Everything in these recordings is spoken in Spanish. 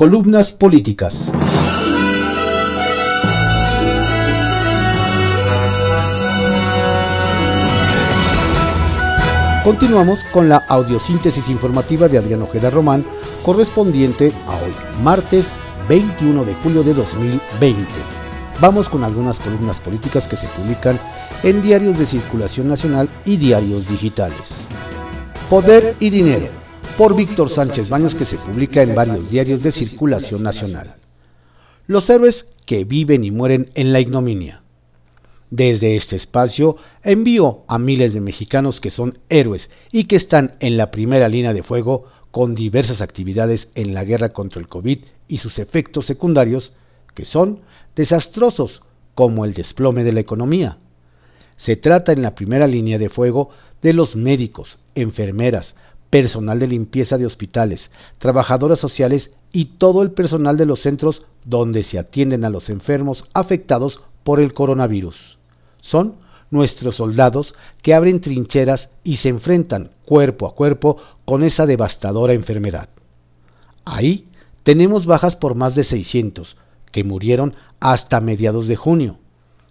Columnas políticas. Continuamos con la audiosíntesis informativa de Adrián Ojeda Román, correspondiente a hoy, martes 21 de julio de 2020. Vamos con algunas columnas políticas que se publican en diarios de circulación nacional y diarios digitales. Poder y Dinero, por Víctor Sánchez Baños, que se publica en varios diarios de circulación nacional. Los héroes que viven y mueren en la ignominia. Desde este espacio envío a miles de mexicanos que son héroes y que están en la primera línea de fuego con diversas actividades en la guerra contra el COVID y sus efectos secundarios, que son desastrosos, como el desplome de la economía. Se trata en la primera línea de fuego de los médicos, enfermeras, personal de limpieza de hospitales, trabajadoras sociales y todo el personal de los centros donde se atienden a los enfermos afectados por el coronavirus. Son nuestros soldados que abren trincheras y se enfrentan cuerpo a cuerpo con esa devastadora enfermedad. Ahí tenemos bajas por más de 600, que murieron hasta mediados de junio.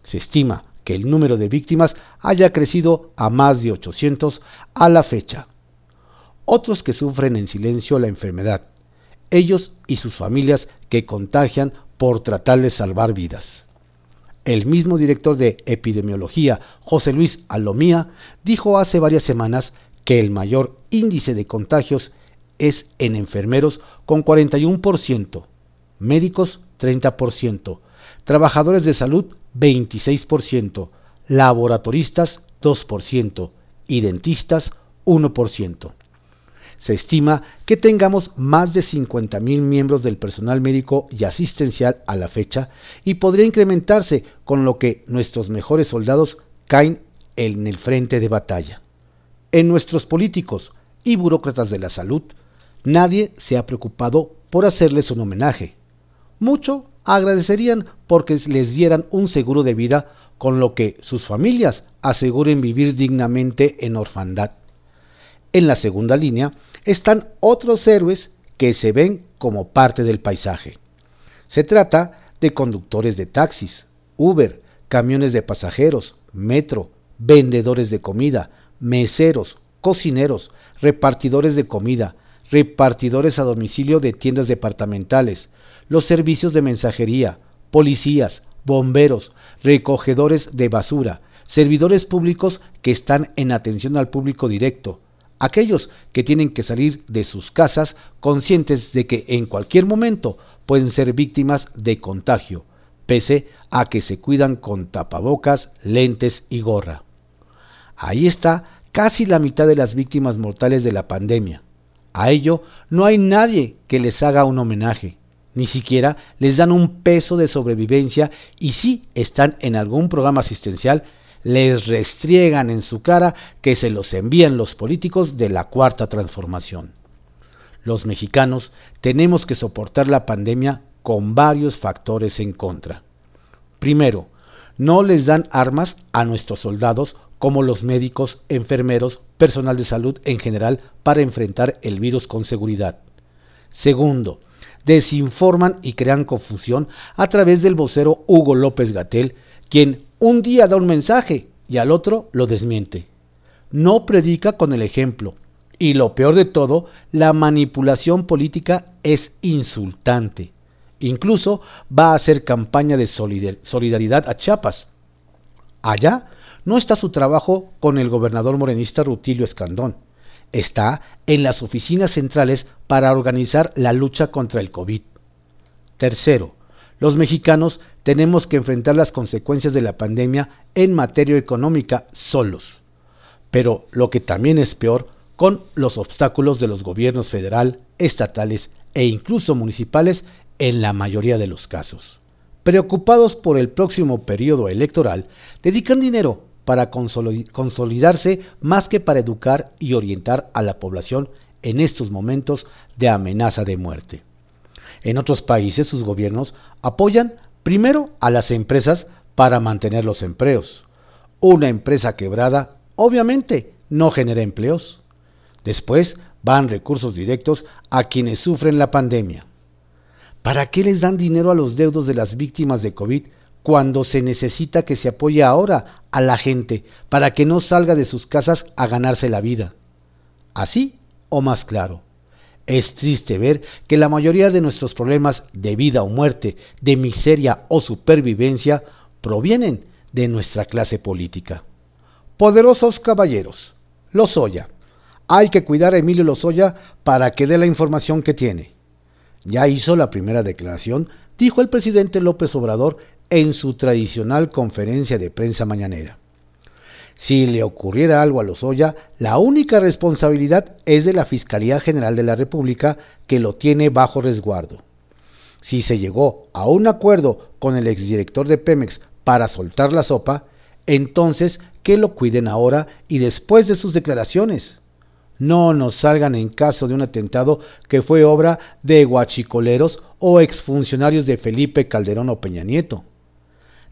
Se estima que el número de víctimas haya crecido a más de 800 a la fecha. Otros que sufren en silencio la enfermedad, ellos y sus familias que contagian por tratar de salvar vidas. El mismo director de epidemiología, José Luis Alomía, dijo hace varias semanas que el mayor índice de contagios es en enfermeros con 41%, médicos 30%, trabajadores de salud 26%, laboratoristas 2% y dentistas 1% se estima que tengamos más de 50.000 miembros del personal médico y asistencial a la fecha y podría incrementarse con lo que nuestros mejores soldados caen en el frente de batalla. En nuestros políticos y burócratas de la salud, nadie se ha preocupado por hacerles un homenaje. Mucho agradecerían porque les dieran un seguro de vida con lo que sus familias aseguren vivir dignamente en orfandad. En la segunda línea están otros héroes que se ven como parte del paisaje. Se trata de conductores de taxis, Uber, camiones de pasajeros, metro, vendedores de comida, meseros, cocineros, repartidores de comida, repartidores a domicilio de tiendas departamentales, los servicios de mensajería, policías, bomberos, recogedores de basura, servidores públicos que están en atención al público directo, aquellos que tienen que salir de sus casas conscientes de que en cualquier momento pueden ser víctimas de contagio, pese a que se cuidan con tapabocas, lentes y gorra. Ahí está casi la mitad de las víctimas mortales de la pandemia. A ello no hay nadie que les haga un homenaje, ni siquiera les dan un peso de sobrevivencia y si están en algún programa asistencial les restriegan en su cara que se los envían los políticos de la cuarta transformación. Los mexicanos tenemos que soportar la pandemia con varios factores en contra. Primero, no les dan armas a nuestros soldados como los médicos, enfermeros, personal de salud en general para enfrentar el virus con seguridad. Segundo, desinforman y crean confusión a través del vocero Hugo López Gatel, quien un día da un mensaje y al otro lo desmiente. No predica con el ejemplo. Y lo peor de todo, la manipulación política es insultante. Incluso va a hacer campaña de solidaridad a Chiapas. Allá no está su trabajo con el gobernador morenista Rutilio Escandón. Está en las oficinas centrales para organizar la lucha contra el COVID. Tercero, los mexicanos tenemos que enfrentar las consecuencias de la pandemia en materia económica solos. Pero lo que también es peor, con los obstáculos de los gobiernos federal, estatales e incluso municipales en la mayoría de los casos. Preocupados por el próximo periodo electoral, dedican dinero para consolidarse más que para educar y orientar a la población en estos momentos de amenaza de muerte. En otros países sus gobiernos apoyan primero a las empresas para mantener los empleos. Una empresa quebrada obviamente no genera empleos. Después van recursos directos a quienes sufren la pandemia. ¿Para qué les dan dinero a los deudos de las víctimas de COVID cuando se necesita que se apoye ahora a la gente para que no salga de sus casas a ganarse la vida? Así o más claro. Es triste ver que la mayoría de nuestros problemas de vida o muerte, de miseria o supervivencia, provienen de nuestra clase política. Poderosos caballeros, Lozoya. Hay que cuidar a Emilio Lozoya para que dé la información que tiene. Ya hizo la primera declaración, dijo el presidente López Obrador en su tradicional conferencia de prensa mañanera. Si le ocurriera algo a Lozoya, la única responsabilidad es de la Fiscalía General de la República que lo tiene bajo resguardo. Si se llegó a un acuerdo con el exdirector de Pemex para soltar la sopa, entonces que lo cuiden ahora y después de sus declaraciones. No nos salgan en caso de un atentado que fue obra de guachicoleros o exfuncionarios de Felipe Calderón o Peña Nieto.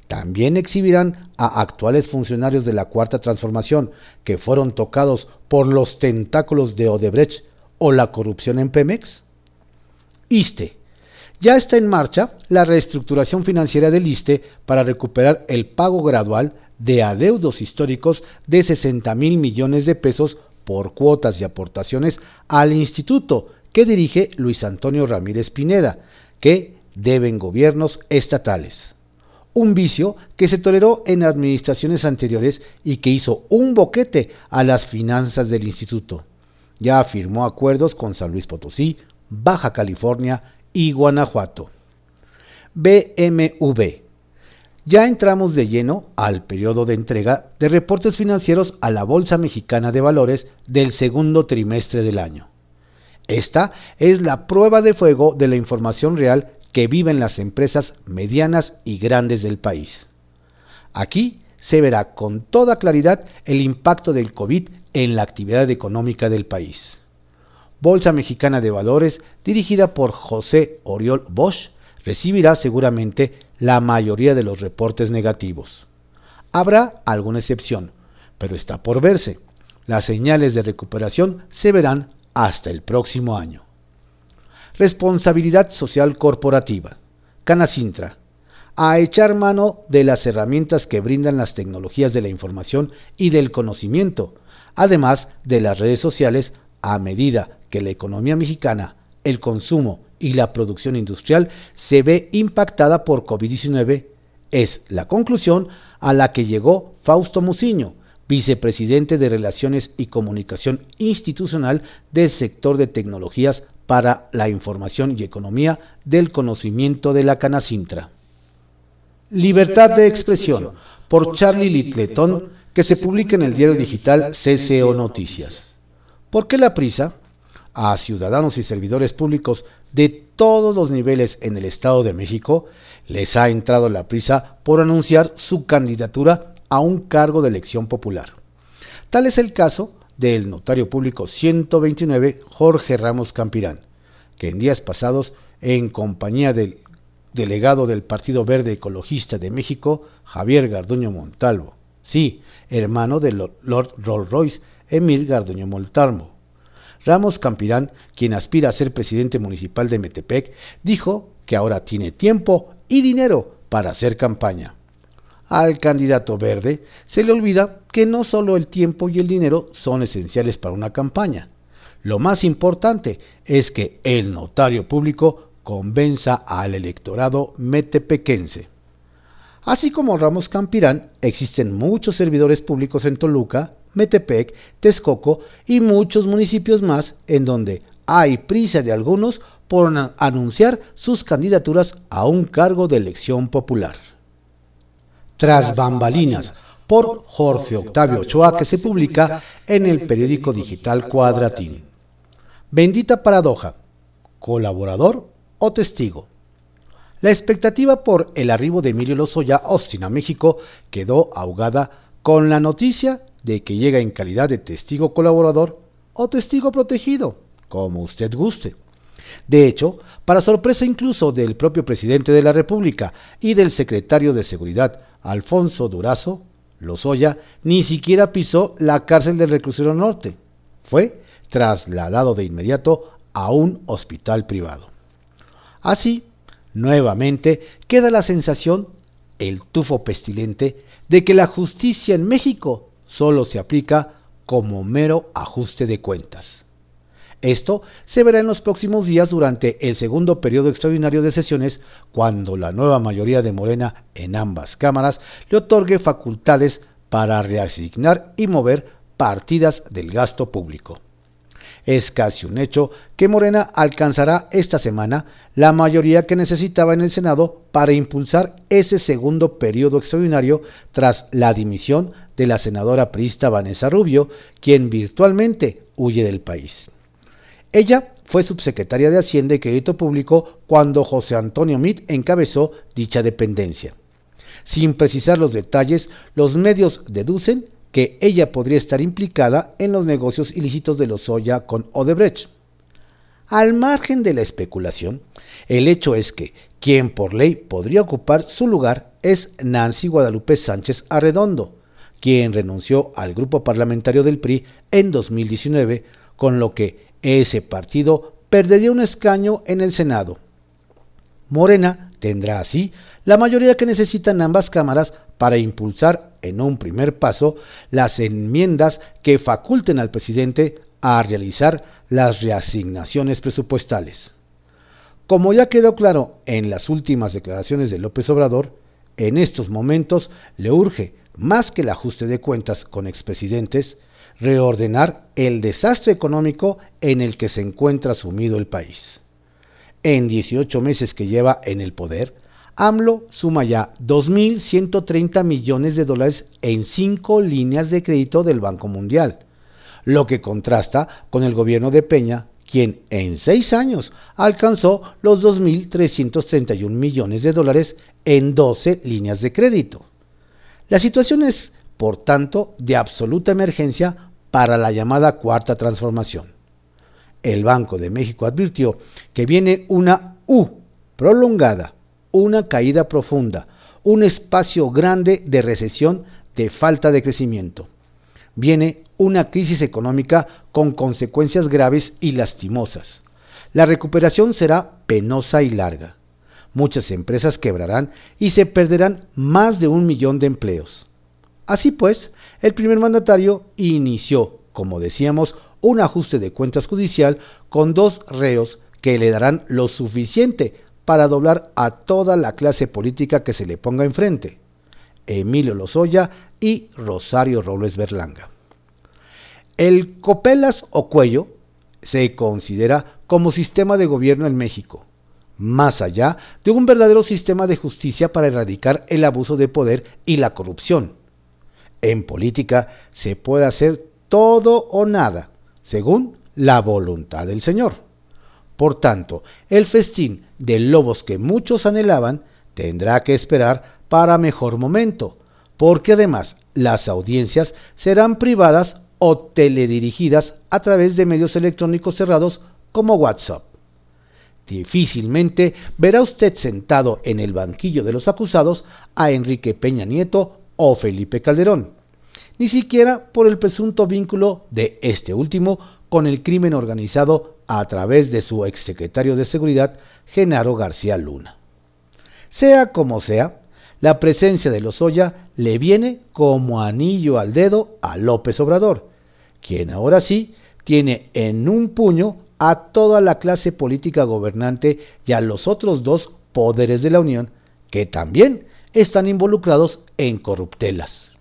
También exhibirán a actuales funcionarios de la Cuarta Transformación que fueron tocados por los tentáculos de Odebrecht o la corrupción en Pemex. ISTE. Ya está en marcha la reestructuración financiera del ISTE para recuperar el pago gradual de adeudos históricos de 60 mil millones de pesos por cuotas y aportaciones al instituto que dirige Luis Antonio Ramírez Pineda, que deben gobiernos estatales un vicio que se toleró en administraciones anteriores y que hizo un boquete a las finanzas del instituto. Ya firmó acuerdos con San Luis Potosí, Baja California y Guanajuato. BMV. Ya entramos de lleno al periodo de entrega de reportes financieros a la Bolsa Mexicana de Valores del segundo trimestre del año. Esta es la prueba de fuego de la información real que viven las empresas medianas y grandes del país. Aquí se verá con toda claridad el impacto del COVID en la actividad económica del país. Bolsa Mexicana de Valores, dirigida por José Oriol Bosch, recibirá seguramente la mayoría de los reportes negativos. Habrá alguna excepción, pero está por verse. Las señales de recuperación se verán hasta el próximo año. Responsabilidad social corporativa. Canacintra. A echar mano de las herramientas que brindan las tecnologías de la información y del conocimiento, además de las redes sociales, a medida que la economía mexicana, el consumo y la producción industrial se ve impactada por COVID-19, es la conclusión a la que llegó Fausto Muciño, vicepresidente de Relaciones y Comunicación Institucional del sector de tecnologías para la información y economía del conocimiento de la Canacintra. Libertad de expresión por Charlie Litleton que se publica en el diario digital CCO Noticias. ¿Por qué la prisa? A ciudadanos y servidores públicos de todos los niveles en el Estado de México les ha entrado la prisa por anunciar su candidatura a un cargo de elección popular. Tal es el caso del notario público 129 Jorge Ramos Campirán, que en días pasados, en compañía del delegado del Partido Verde Ecologista de México, Javier Garduño Montalvo, sí, hermano del Lord Rolls Royce, Emil Garduño Montalvo. Ramos Campirán, quien aspira a ser presidente municipal de Metepec, dijo que ahora tiene tiempo y dinero para hacer campaña. Al candidato verde se le olvida que no solo el tiempo y el dinero son esenciales para una campaña. Lo más importante es que el notario público convenza al electorado metepequense. Así como Ramos Campirán, existen muchos servidores públicos en Toluca, Metepec, Texcoco y muchos municipios más en donde hay prisa de algunos por anunciar sus candidaturas a un cargo de elección popular. Tras bambalinas, por Jorge Octavio Ochoa, que se publica en el periódico digital Cuadratín. Bendita paradoja, colaborador o testigo. La expectativa por el arribo de Emilio Lozoya Austin a México quedó ahogada con la noticia de que llega en calidad de testigo colaborador o testigo protegido, como usted guste. De hecho, para sorpresa incluso del propio presidente de la República y del secretario de Seguridad, Alfonso Durazo, Lozoya ni siquiera pisó la cárcel del reclusorio norte. Fue trasladado de inmediato a un hospital privado. Así, Nuevamente queda la sensación, el tufo pestilente, de que la justicia en México solo se aplica como mero ajuste de cuentas. Esto se verá en los próximos días durante el segundo periodo extraordinario de sesiones, cuando la nueva mayoría de Morena en ambas cámaras le otorgue facultades para reasignar y mover partidas del gasto público. Es casi un hecho que Morena alcanzará esta semana la mayoría que necesitaba en el Senado para impulsar ese segundo periodo extraordinario tras la dimisión de la senadora priista Vanessa Rubio, quien virtualmente huye del país. Ella fue subsecretaria de Hacienda y Crédito Público cuando José Antonio Mit encabezó dicha dependencia. Sin precisar los detalles, los medios deducen que ella podría estar implicada en los negocios ilícitos de Lozoya con Odebrecht. Al margen de la especulación, el hecho es que quien por ley podría ocupar su lugar es Nancy Guadalupe Sánchez Arredondo, quien renunció al grupo parlamentario del PRI en 2019, con lo que ese partido perdería un escaño en el Senado. Morena tendrá así la mayoría que necesitan ambas cámaras para impulsar en un primer paso las enmiendas que faculten al presidente a realizar las reasignaciones presupuestales. Como ya quedó claro en las últimas declaraciones de López Obrador, en estos momentos le urge, más que el ajuste de cuentas con expresidentes, reordenar el desastre económico en el que se encuentra sumido el país. En 18 meses que lleva en el poder, AMLO suma ya 2.130 millones de dólares en cinco líneas de crédito del Banco Mundial, lo que contrasta con el gobierno de Peña, quien en seis años alcanzó los 2.331 millones de dólares en 12 líneas de crédito. La situación es, por tanto, de absoluta emergencia para la llamada cuarta transformación. El Banco de México advirtió que viene una U prolongada una caída profunda, un espacio grande de recesión, de falta de crecimiento. Viene una crisis económica con consecuencias graves y lastimosas. La recuperación será penosa y larga. Muchas empresas quebrarán y se perderán más de un millón de empleos. Así pues, el primer mandatario inició, como decíamos, un ajuste de cuentas judicial con dos reos que le darán lo suficiente para doblar a toda la clase política que se le ponga enfrente, Emilio Lozoya y Rosario Robles Berlanga. El copelas o cuello se considera como sistema de gobierno en México, más allá de un verdadero sistema de justicia para erradicar el abuso de poder y la corrupción. En política se puede hacer todo o nada, según la voluntad del Señor. Por tanto, el festín de lobos que muchos anhelaban tendrá que esperar para mejor momento, porque además las audiencias serán privadas o teledirigidas a través de medios electrónicos cerrados como WhatsApp. Difícilmente verá usted sentado en el banquillo de los acusados a Enrique Peña Nieto o Felipe Calderón, ni siquiera por el presunto vínculo de este último con el crimen organizado a través de su exsecretario de Seguridad, Genaro García Luna. Sea como sea, la presencia de Lozoya le viene como anillo al dedo a López Obrador, quien ahora sí tiene en un puño a toda la clase política gobernante y a los otros dos poderes de la Unión, que también están involucrados en corruptelas.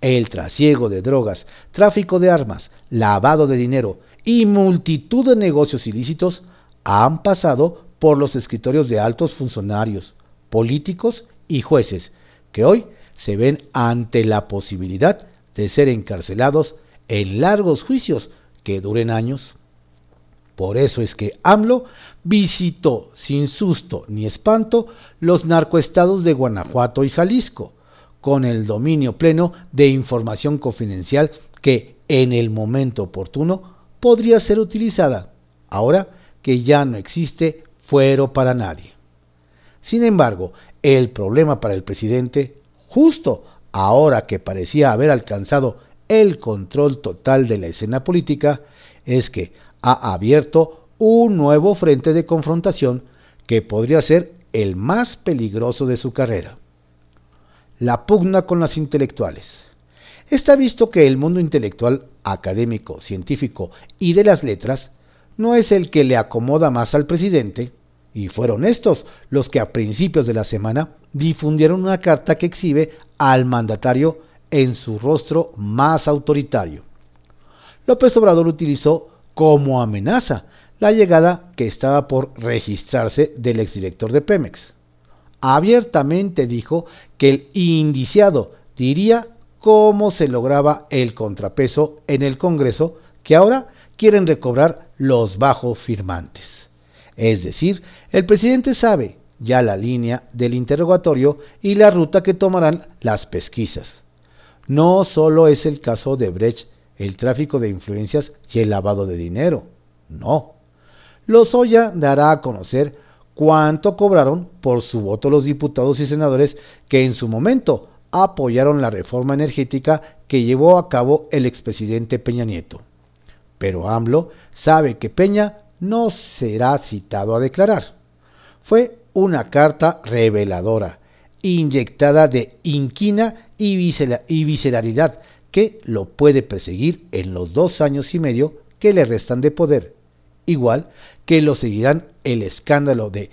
El trasiego de drogas, tráfico de armas, lavado de dinero y multitud de negocios ilícitos han pasado por los escritorios de altos funcionarios, políticos y jueces, que hoy se ven ante la posibilidad de ser encarcelados en largos juicios que duren años. Por eso es que AMLO visitó sin susto ni espanto los narcoestados de Guanajuato y Jalisco, con el dominio pleno de información confidencial que en el momento oportuno podría ser utilizada, ahora que ya no existe fuero para nadie. Sin embargo, el problema para el presidente, justo ahora que parecía haber alcanzado el control total de la escena política, es que ha abierto un nuevo frente de confrontación que podría ser el más peligroso de su carrera. La pugna con las intelectuales. Está visto que el mundo intelectual, académico, científico y de las letras no es el que le acomoda más al presidente, y fueron estos los que a principios de la semana difundieron una carta que exhibe al mandatario en su rostro más autoritario. López Obrador utilizó como amenaza la llegada que estaba por registrarse del exdirector de Pemex. Abiertamente dijo que el indiciado diría cómo se lograba el contrapeso en el Congreso que ahora quieren recobrar los bajos firmantes. Es decir, el presidente sabe ya la línea del interrogatorio y la ruta que tomarán las pesquisas. No solo es el caso de Brecht, el tráfico de influencias y el lavado de dinero. No. Lozoya dará a conocer cuánto cobraron por su voto los diputados y senadores que en su momento apoyaron la reforma energética que llevó a cabo el expresidente Peña Nieto. Pero AMLO sabe que Peña no será citado a declarar. Fue una carta reveladora, inyectada de inquina y, visceralidad que lo puede perseguir en los dos años y medio que le restan de poder, igual que lo seguirán el escándalo de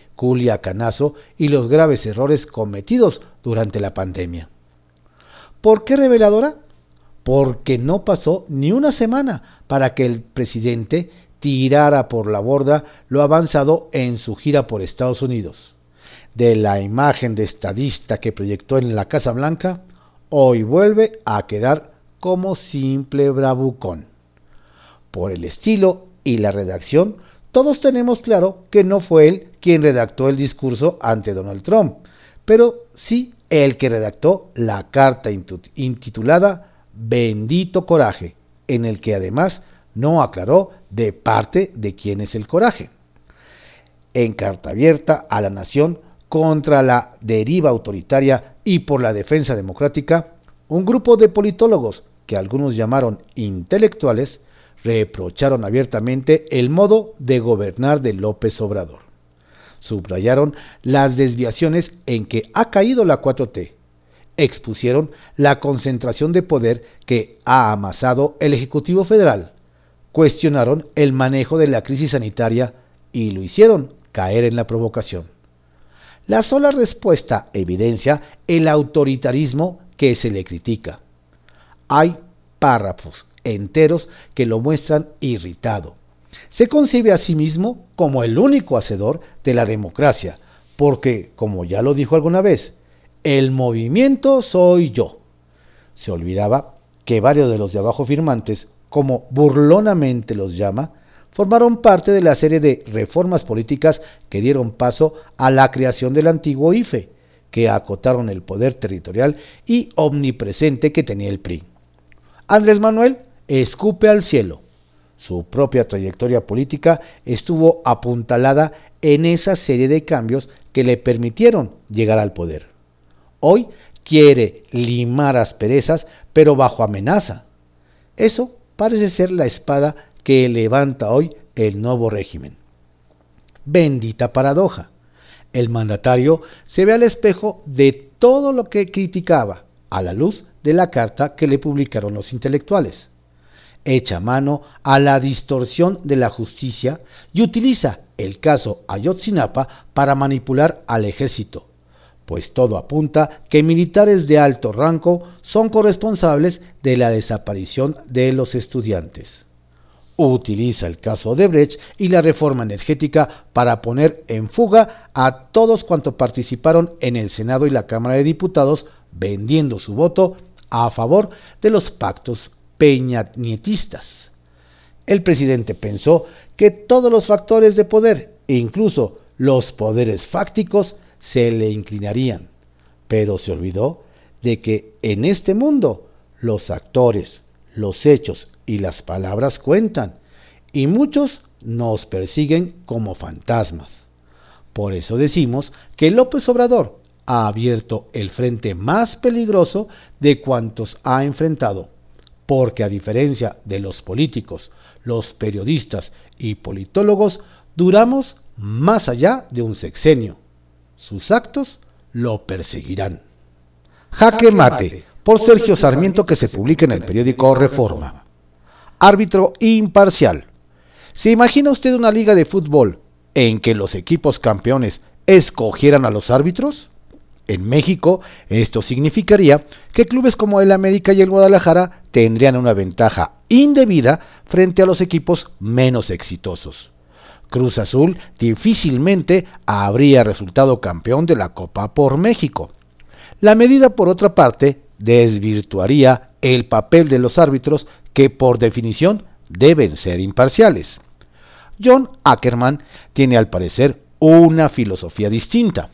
Canazo y los graves errores cometidos durante la pandemia. ¿Por qué reveladora? Porque no pasó ni una semana para que el presidente tirara por la borda lo avanzado en su gira por Estados Unidos. De la imagen de estadista que proyectó en la Casa Blanca, hoy vuelve a quedar como simple bravucón. Por el estilo y la redacción, todos tenemos claro que no fue él quien redactó el discurso ante Donald Trump, pero sí el que redactó la carta intitulada Bendito Coraje, en el que además no aclaró de parte de quién es el coraje. En carta abierta a la nación contra la deriva autoritaria y por la defensa democrática, un grupo de politólogos, que algunos llamaron intelectuales, reprocharon abiertamente el modo de gobernar de López Obrador. Subrayaron las desviaciones en que ha caído la 4T. Expusieron la concentración de poder que ha amasado el Ejecutivo Federal cuestionaron el manejo de la crisis sanitaria y lo hicieron caer en la provocación. La sola respuesta evidencia el autoritarismo que se le critica. Hay párrafos enteros que lo muestran irritado. Se concibe a sí mismo como el único hacedor de la democracia, porque, como ya lo dijo alguna vez, el movimiento soy yo. Se olvidaba que varios de los de abajo firmantes como burlonamente los llama, formaron parte de la serie de reformas políticas que dieron paso a la creación del antiguo IFE, que acotaron el poder territorial y omnipresente que tenía el PRI. Andrés Manuel escupe al cielo. Su propia trayectoria política estuvo apuntalada en esa serie de cambios que le permitieron llegar al poder. Hoy quiere limar asperezas, pero bajo amenaza. Eso parece ser la espada que levanta hoy el nuevo régimen. Bendita paradoja. El mandatario se ve al espejo de todo lo que criticaba a la luz de la carta que le publicaron los intelectuales. Echa mano a la distorsión de la justicia y utiliza el caso Ayotzinapa para manipular al ejército, pues todo apunta que militares de alto rango son corresponsables de la desaparición de los estudiantes. Utiliza el caso de Brecht y la reforma energética para poner en fuga a todos cuantos participaron en el Senado y la Cámara de Diputados vendiendo su voto a favor de los pactos peñanietistas. El presidente pensó que todos los factores de poder, e incluso los poderes fácticos, se le inclinarían, pero se olvidó de que en este mundo los actores, los hechos y las palabras cuentan, y muchos nos persiguen como fantasmas. Por eso decimos que López Obrador ha abierto el frente más peligroso de cuantos ha enfrentado, porque a diferencia de los políticos, los periodistas y politólogos, duramos más allá de un sexenio sus actos lo perseguirán. Jaque mate por Sergio Sarmiento que se publica en el periódico Reforma. Árbitro imparcial. ¿Se imagina usted una liga de fútbol en que los equipos campeones escogieran a los árbitros? En México, esto significaría que clubes como el América y el Guadalajara tendrían una ventaja indebida frente a los equipos menos exitosos. Cruz Azul difícilmente habría resultado campeón de la Copa por México. La medida, por otra parte, desvirtuaría el papel de los árbitros que por definición deben ser imparciales. John Ackerman tiene al parecer una filosofía distinta.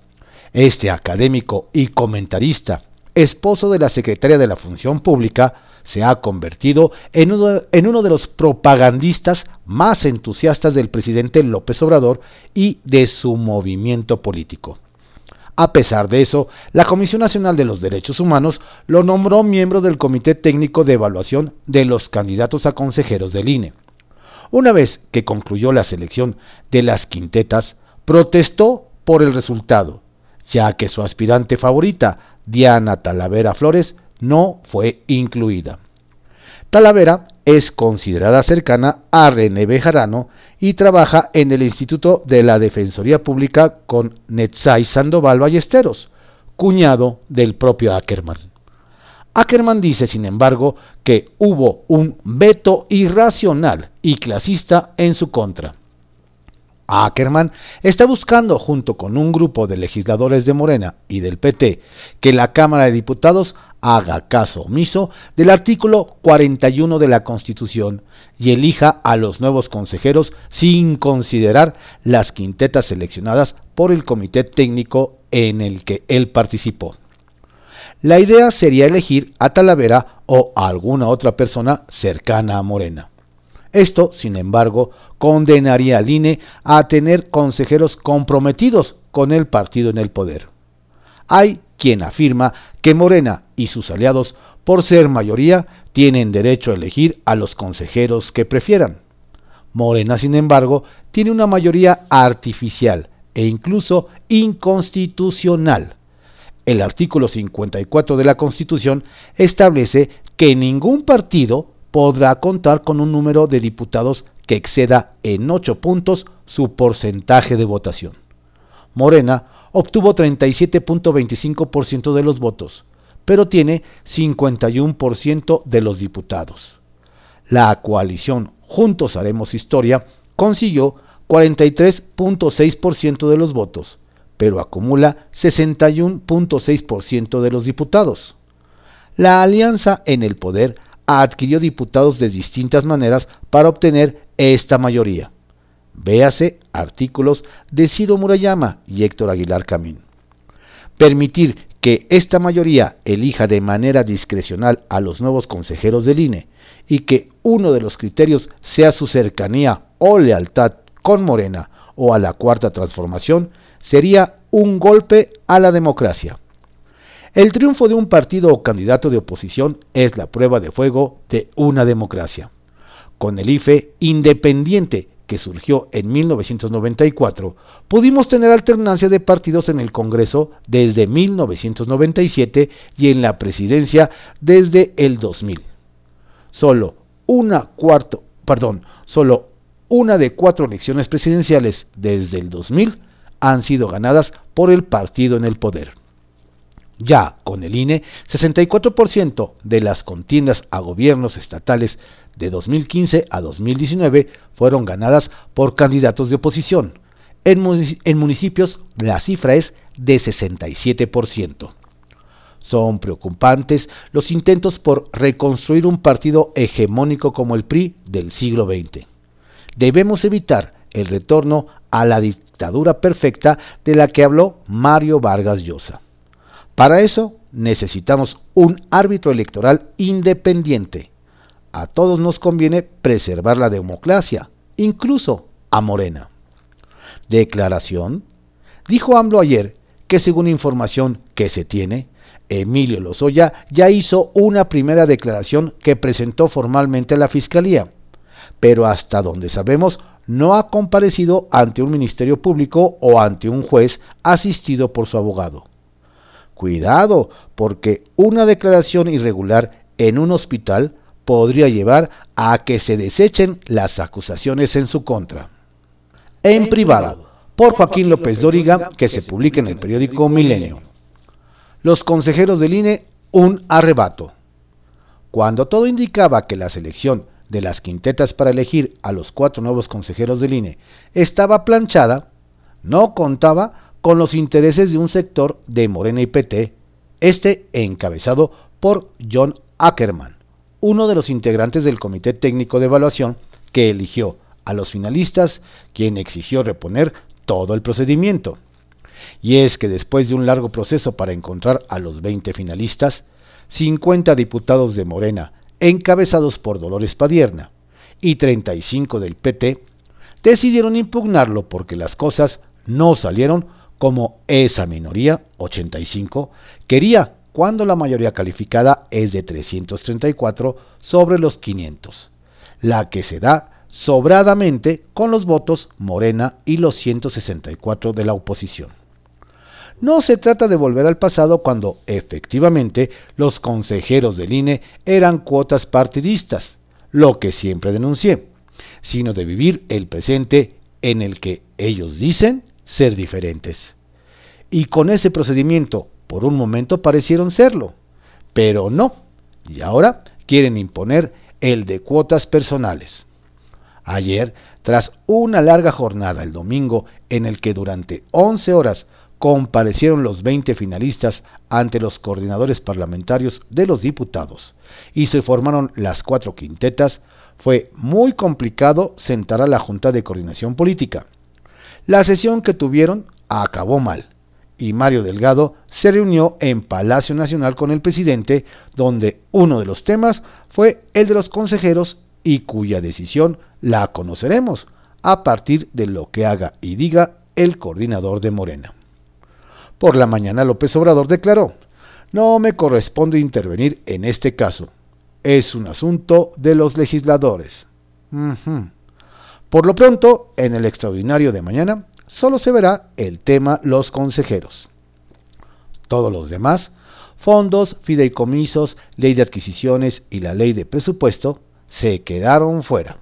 Este académico y comentarista, esposo de la secretaria de la Función Pública, se ha convertido en uno, de los propagandistas más entusiastas del presidente López Obrador y de su movimiento político. A pesar de eso, la Comisión Nacional de los Derechos Humanos lo nombró miembro del Comité Técnico de Evaluación de los candidatos a consejeros del INE. Una vez que concluyó la selección de las quintetas, protestó por el resultado ya que su aspirante favorita, Diana Talavera Flores, no fue incluida. Talavera es considerada cercana a René Bejarano y trabaja en el Instituto de la Defensoría Pública con Netzai Sandoval Ballesteros, cuñado del propio Ackerman. Ackerman dice, sin embargo, que hubo un veto irracional y clasista en su contra. Ackerman está buscando, junto con un grupo de legisladores de Morena y del PT, que la Cámara de Diputados haga caso omiso del artículo 41 de la Constitución y elija a los nuevos consejeros sin considerar las quintetas seleccionadas por el comité técnico en el que él participó. La idea sería elegir a Talavera o a alguna otra persona cercana a Morena. Esto, sin embargo, condenaría al INE a tener consejeros comprometidos con el partido en el poder. Hay quien afirma que Morena y sus aliados, por ser mayoría, tienen derecho a elegir a los consejeros que prefieran. Morena, sin embargo, tiene una mayoría artificial e incluso inconstitucional. El artículo 54 de la Constitución establece que ningún partido podrá contar con un número de diputados que exceda en 8 puntos su porcentaje de votación. Morena obtuvo 37.25% de los votos, pero tiene 51% de los diputados. La coalición Juntos Haremos Historia consiguió 43.6% de los votos, pero acumula 61.6% de los diputados. La alianza en el poder adquirió diputados de distintas maneras para obtener esta mayoría. Véase artículos de Ciro Murayama y Héctor Aguilar Camín. Permitir que esta mayoría elija de manera discrecional a los nuevos consejeros del INE y que uno de los criterios sea su cercanía o lealtad con Morena o a la cuarta transformación sería un golpe a la democracia. El triunfo de un partido o candidato de oposición es la prueba de fuego de una democracia. Con el IFE independiente que surgió en 1994, pudimos tener alternancia de partidos en el Congreso desde 1997 y en la presidencia desde el 2000. Solo una cuarto, perdón, solo una de cuatro elecciones presidenciales desde el 2000 han sido ganadas por el partido en el poder. Ya con el INE, 64% de las contiendas a gobiernos estatales de 2015 a 2019 fueron ganadas por candidatos de oposición. En, municipios la cifra es de 67%. Son preocupantes los intentos por reconstruir un partido hegemónico como el PRI del siglo XX. Debemos evitar el retorno a la dictadura perfecta de la que habló Mario Vargas Llosa. Para eso necesitamos un árbitro electoral independiente. A todos nos conviene preservar la democracia, incluso a Morena. Declaración. Dijo AMLO ayer que según información que se tiene, Emilio Lozoya ya hizo una primera declaración que presentó formalmente a la Fiscalía, pero hasta donde sabemos no ha comparecido ante un ministerio público o ante un juez asistido por su abogado. Cuidado, porque una declaración irregular en un hospital podría llevar a que se desechen las acusaciones en su contra. En privado, por Joaquín López Dóriga, que se publica en el periódico Milenio. Los consejeros del INE, un arrebato. Cuando todo indicaba que la selección de las quintetas para elegir a los cuatro nuevos consejeros del INE estaba planchada, no contaba con los intereses de un sector de Morena y PT, este encabezado por John Ackerman, uno de los integrantes del Comité Técnico de Evaluación que eligió a los finalistas, quien exigió reponer todo el procedimiento. Y es que después de un largo proceso para encontrar a los 20 finalistas, 50 diputados de Morena, encabezados por Dolores Padierna, y 35 del PT, decidieron impugnarlo porque las cosas no salieron como esa minoría, 85, quería cuando la mayoría calificada es de 334 sobre los 500, la que se da sobradamente con los votos Morena y los 164 de la oposición. No se trata de volver al pasado cuando efectivamente los consejeros del INE eran cuotas partidistas, lo que siempre denuncié, sino de vivir el presente en el que ellos dicen ser diferentes. Y con ese procedimiento, por un momento parecieron serlo, pero no, y ahora quieren imponer el de cuotas personales. Ayer, tras una larga jornada el domingo en el que durante 11 horas comparecieron los 20 finalistas ante los coordinadores parlamentarios de los diputados y se formaron las cuatro quintetas, fue muy complicado sentar a la Junta de Coordinación Política. La sesión que tuvieron acabó mal y Mario Delgado se reunió en Palacio Nacional con el presidente, donde uno de los temas fue el de los consejeros y cuya decisión la conoceremos a partir de lo que haga y diga el coordinador de Morena. Por la mañana López Obrador declaró, no me corresponde intervenir en este caso, es un asunto de los legisladores. Por lo pronto, en el extraordinario de mañana, solo se verá el tema los consejeros. Todos los demás, fondos, fideicomisos, ley de adquisiciones y la ley de presupuesto, se quedaron fuera.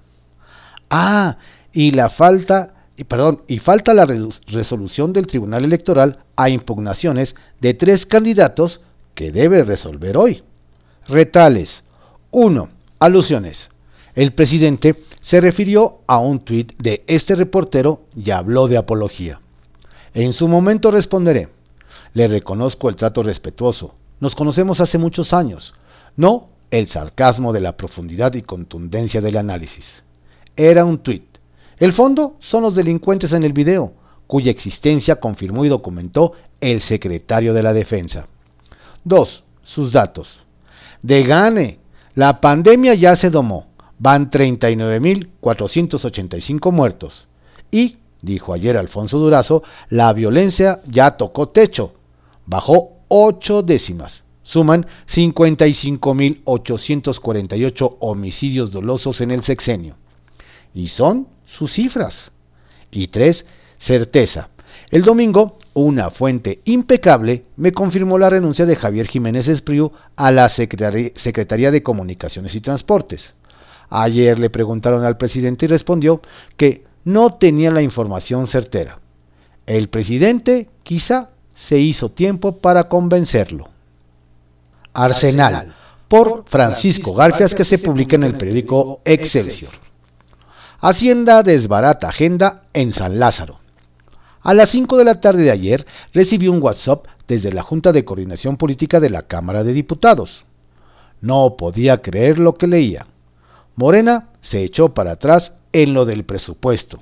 Ah, y la falta y, perdón, y falta la resolución del Tribunal Electoral a impugnaciones de tres candidatos que debe resolver hoy. Retales. 1. Alusiones. El presidente se refirió a un tuit de este reportero y habló de apología. En su momento responderé. Le reconozco el trato respetuoso. Nos conocemos hace muchos años. No el sarcasmo de la profundidad y contundencia del análisis. Era un tuit el fondo son los delincuentes en el video, cuya existencia confirmó y documentó el secretario de la Defensa. 2. Sus datos. De Gane, la pandemia ya se domó. Van 39.485 muertos. Y, dijo ayer Alfonso Durazo, la violencia ya tocó techo. Bajó 8 décimas. Suman 55.848 homicidios dolosos en el sexenio. Y son sus cifras. Y tres, certeza. El domingo, una fuente impecable me confirmó la renuncia de Javier Jiménez Espriu a la Secretaría de Comunicaciones y Transportes. Ayer le preguntaron al presidente y respondió que no tenía la información certera. El presidente quizá se hizo tiempo para convencerlo. Arsenal, por Francisco Garfias, que se publica en el periódico Excelsior. Hacienda desbarata agenda en San Lázaro. A las 5 de la tarde de ayer recibí un WhatsApp desde la Junta de Coordinación Política de la Cámara de Diputados. No podía creer lo que leía. Morena se echó para atrás en lo del presupuesto.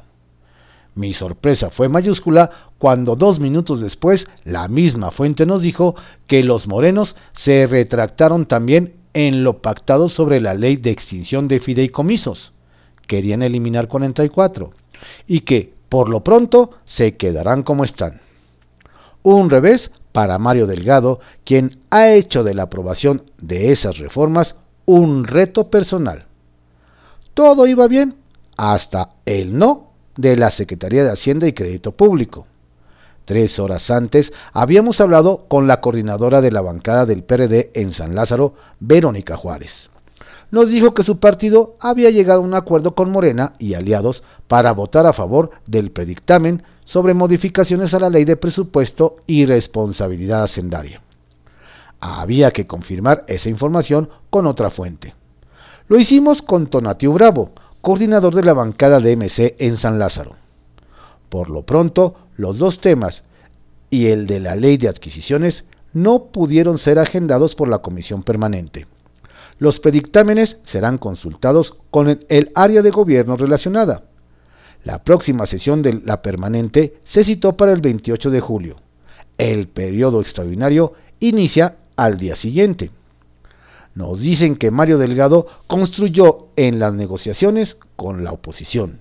Mi sorpresa fue mayúscula cuando dos minutos después la misma fuente nos dijo que los morenos se retractaron también en lo pactado sobre la ley de extinción de fideicomisos querían eliminar 44 y que, por lo pronto, se quedarán como están. Un revés para Mario Delgado, quien ha hecho de la aprobación de esas reformas un reto personal. Todo iba bien hasta el no de la Secretaría de Hacienda y Crédito Público. Tres horas antes habíamos hablado con la coordinadora de la bancada del PRD en San Lázaro, Verónica Juárez. Nos dijo que su partido había llegado a un acuerdo con Morena y aliados para votar a favor del predictamen sobre modificaciones a la ley de presupuesto y responsabilidad hacendaria. Había que confirmar esa información con otra fuente. Lo hicimos con Tonatiu Bravo, coordinador de la bancada de MC en San Lázaro. Por lo pronto, los dos temas y el de la ley de adquisiciones no pudieron ser agendados por la comisión permanente. Los predictámenes serán consultados con el área de gobierno relacionada. La próxima sesión de la permanente se citó para el 28 de julio. El periodo extraordinario inicia al día siguiente. Nos dicen que Mario Delgado construyó en las negociaciones con la oposición.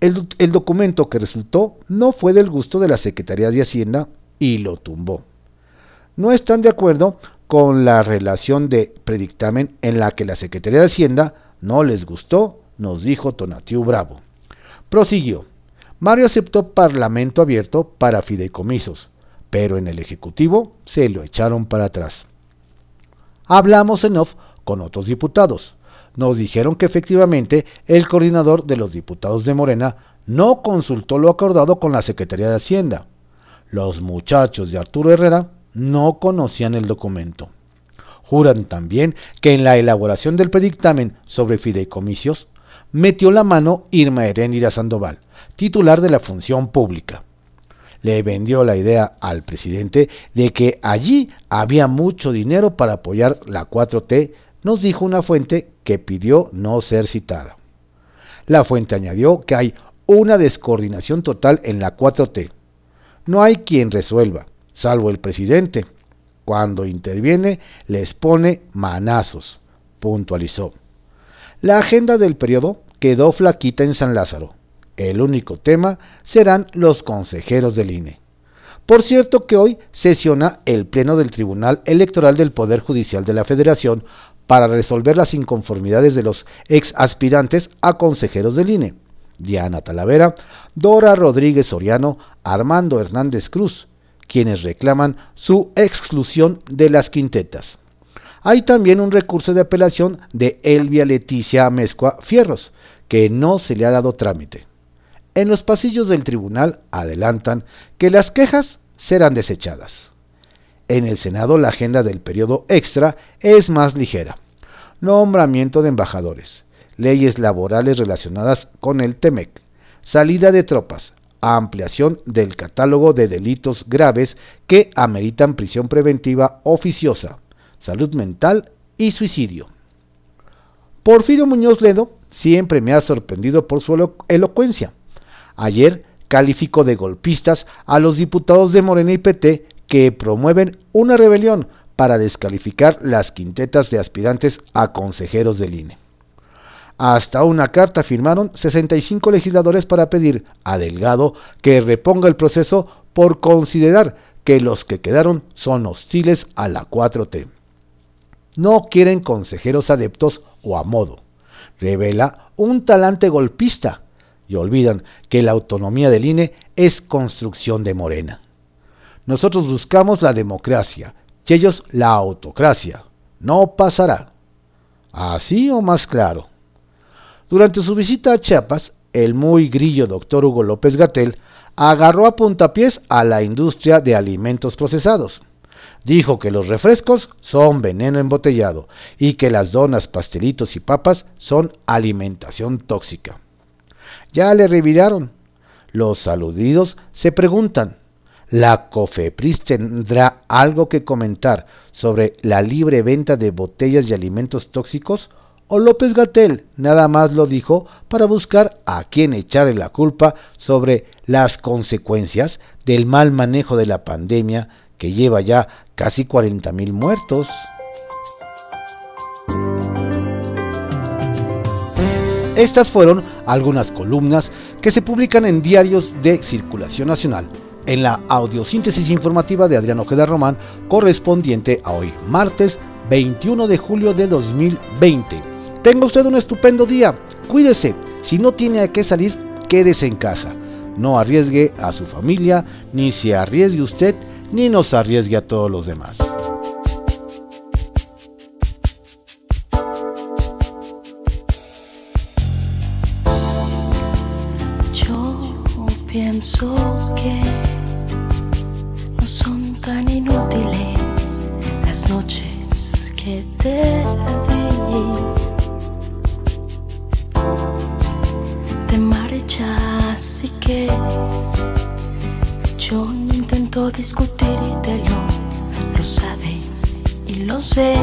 El, documento que resultó no fue del gusto de la Secretaría de Hacienda y lo tumbó. No están de acuerdo con la relación de predictamen en la que la Secretaría de Hacienda no les gustó, nos dijo Tonatiu Bravo. Prosiguió. Mario aceptó parlamento abierto para fideicomisos, pero en el Ejecutivo se lo echaron para atrás. Hablamos en off con otros diputados. Nos dijeron que efectivamente el coordinador de los diputados de Morena no consultó lo acordado con la Secretaría de Hacienda. Los muchachos de Arturo Herrera no conocían el documento. Juran también que en la elaboración del predictamen sobre fideicomisos metió la mano Irma Heréndira Sandoval, titular de la función pública. Le vendió la idea al presidente de que allí había mucho dinero para apoyar la 4T, nos dijo una fuente que pidió no ser citada. La fuente añadió que hay una descoordinación total en la 4T. No hay quien resuelva, salvo el presidente. Cuando interviene les pone manazos, puntualizó. La agenda del periodo quedó flaquita en San Lázaro. El único tema serán los consejeros del INE. Por cierto que hoy sesiona el Pleno del Tribunal Electoral del Poder Judicial de la Federación para resolver las inconformidades de los ex aspirantes a consejeros del INE. Diana Talavera, Dora Rodríguez Soriano, Armando Hernández Cruz, quienes reclaman su exclusión de las quintetas. Hay también un recurso de apelación de Elvia Leticia Amezcua Fierros, que no se le ha dado trámite. En los pasillos del tribunal adelantan que las quejas serán desechadas. En el Senado la agenda del periodo extra es más ligera. Nombramiento de embajadores, leyes laborales relacionadas con el TEMEC, salida de tropas, ampliación del catálogo de delitos graves que ameritan prisión preventiva oficiosa, salud mental y suicidio. Porfirio Muñoz Ledo siempre me ha sorprendido por su elocuencia. Ayer calificó de golpistas a los diputados de Morena y PT que promueven una rebelión para descalificar las quintetas de aspirantes a consejeros del INE. Hasta una carta firmaron 65 legisladores para pedir a Delgado que reponga el proceso por considerar que los que quedaron son hostiles a la 4T. No quieren consejeros adeptos o a modo. Revela un talante golpista y olvidan que la autonomía del INE es construcción de Morena. Nosotros buscamos la democracia y ellos la autocracia. No pasará. Así o más claro. Durante su visita a Chiapas, el muy grillo doctor Hugo López Gatel agarró a puntapiés a la industria de alimentos procesados. Dijo que los refrescos son veneno embotellado y que las donas, pastelitos y papas son alimentación tóxica. Ya le reviraron. Los aludidos se preguntan, ¿la COFEPRIS tendrá algo que comentar sobre la libre venta de botellas y alimentos tóxicos o López Gatel nada más lo dijo para buscar a quien echarle la culpa sobre las consecuencias del mal manejo de la pandemia que lleva ya casi 40 mil muertos. Estas fueron algunas columnas que se publican en diarios de circulación nacional, en la audiosíntesis informativa de Adrián Ojeda Román, correspondiente a hoy, martes 21 de julio de 2020. Tenga usted un estupendo día, cuídese, si no tiene a qué salir, quédese en casa. No arriesgue a su familia, ni se arriesgue usted, ni nos arriesgue a todos los demás. pienso que no son tan inútiles las noches que te di. Te marchas y que yo no intento discutir y te lo, lo sabes y lo sé.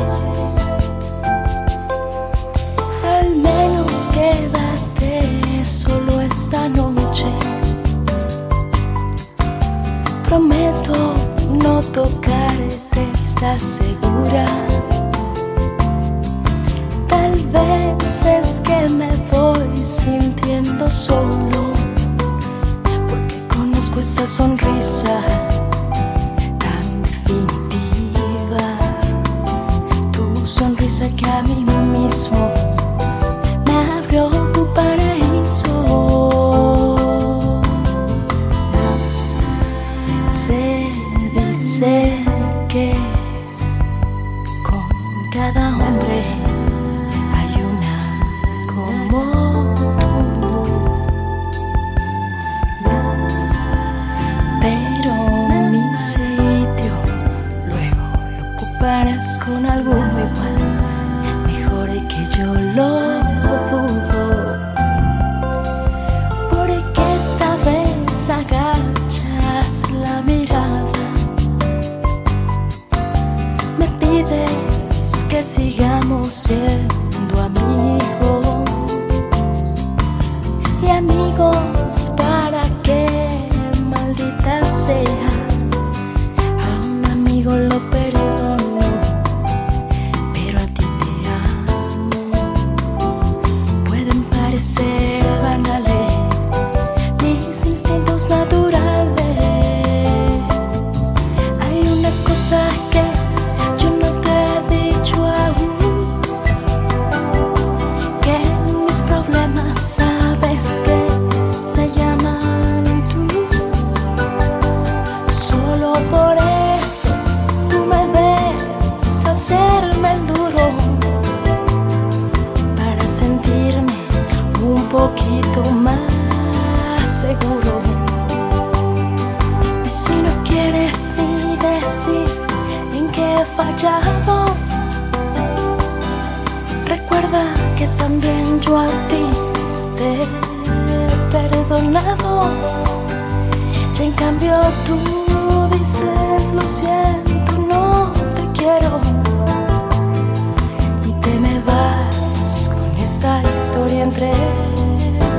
entre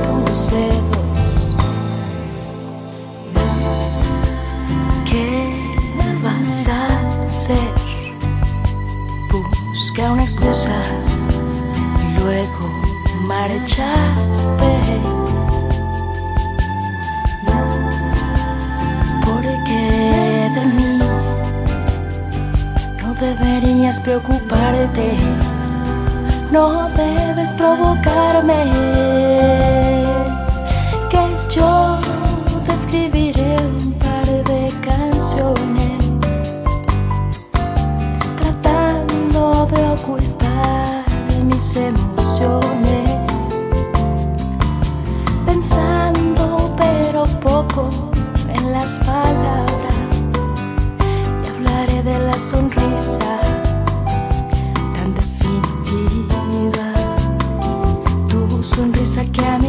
tus dedos. ¿Qué vas a hacer? Busca una excusa y luego marchate. Porque de mí no deberías preocuparte no debes provocarme. Que yo te escribiré un par de canciones. Tratando de ocultar mis emociones. Pensando pero poco en las palabras. Y hablaré de la sonrisa I can't.